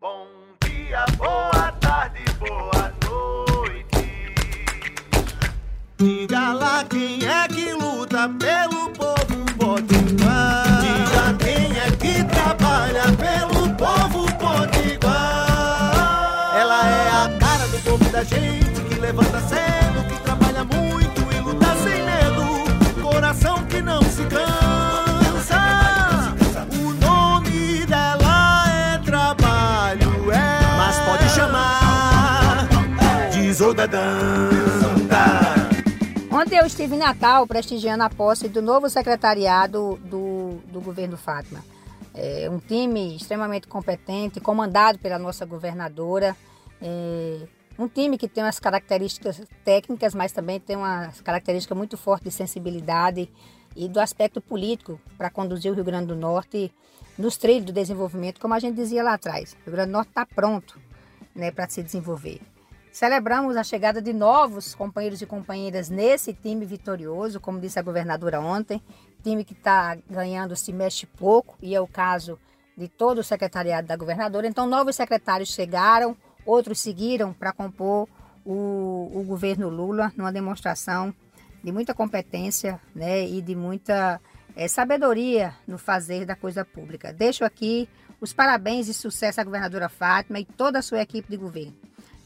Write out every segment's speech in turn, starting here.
Bom dia, boa tarde, boa noite. Diga lá quem é que luta pelo povo potiguar. Diga quem é que trabalha pelo povo potiguar. Ela é a cara do povo da gente que levanta de Zodadanta. Ontem eu estive em Natal prestigiando a posse do novo secretariado do, do governo Fátima. É um time extremamente competente, comandado pela nossa governadora. É um time que tem umas características técnicas, mas também tem uma característica muito forte de sensibilidade e do aspecto político para conduzir o Rio Grande do Norte nos trilhos do desenvolvimento, como a gente dizia lá atrás. O Rio Grande do Norte está pronto né, para se desenvolver. Celebramos a chegada de novos companheiros e companheiras nesse time vitorioso, como disse a governadora ontem, time que está ganhando se mexe pouco, e é o caso de todo o secretariado da governadora. Então, novos secretários chegaram, outros seguiram para compor o, o governo Lula, numa demonstração de muita competência né, e de muita é, sabedoria no fazer da coisa pública. Deixo aqui os parabéns e sucesso à governadora Fátima e toda a sua equipe de governo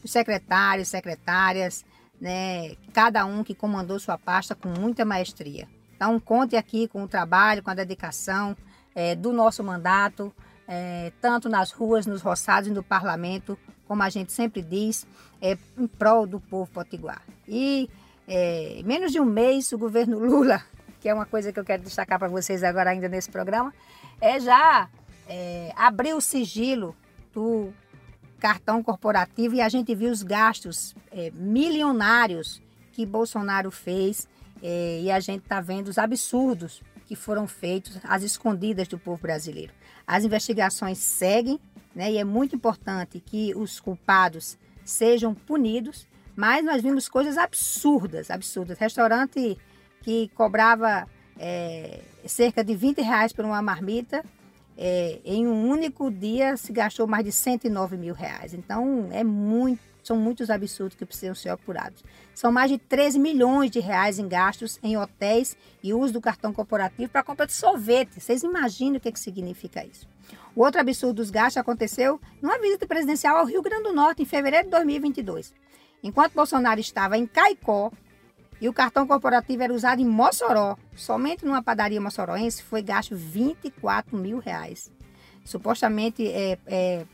os secretários, secretárias, né, cada um que comandou sua pasta com muita maestria. Então, conte aqui com o trabalho, com a dedicação é, do nosso mandato, é, tanto nas ruas, nos roçados e no parlamento, como a gente sempre diz, é, em prol do povo potiguar. E é, menos de um mês, o governo Lula, que é uma coisa que eu quero destacar para vocês agora ainda nesse programa, é já é, abriu o sigilo do cartão corporativo e a gente viu os gastos é, milionários que Bolsonaro fez é, e a gente está vendo os absurdos que foram feitos às escondidas do povo brasileiro. As investigações seguem né, e é muito importante que os culpados sejam punidos, mas nós vimos coisas absurdas, absurdas. Restaurante que cobrava é, cerca de 20 reais por uma marmita é, em um único dia se gastou mais de 109 mil reais. Então, é muito, são muitos absurdos que precisam ser apurados. São mais de 13 milhões de reais em gastos em hotéis e uso do cartão corporativo para compra de sorvete. Vocês imaginam o que, que significa isso? O outro absurdo dos gastos aconteceu numa visita presidencial ao Rio Grande do Norte em fevereiro de 2022. Enquanto Bolsonaro estava em Caicó, e o cartão corporativo era usado em Mossoró. Somente numa padaria moçoroense foi gasto 24 mil reais. Supostamente é, é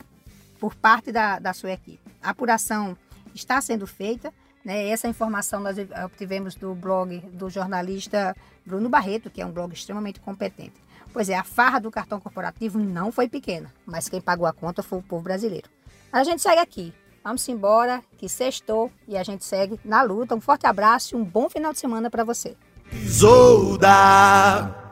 por parte da, da sua equipe. A apuração está sendo feita. Né? Essa informação nós obtivemos do blog do jornalista Bruno Barreto, que é um blog extremamente competente. Pois é, a farra do cartão corporativo não foi pequena, mas quem pagou a conta foi o povo brasileiro. A gente segue aqui, Vamos embora, que sextou e a gente segue na luta. Um forte abraço e um bom final de semana para você. Isolda.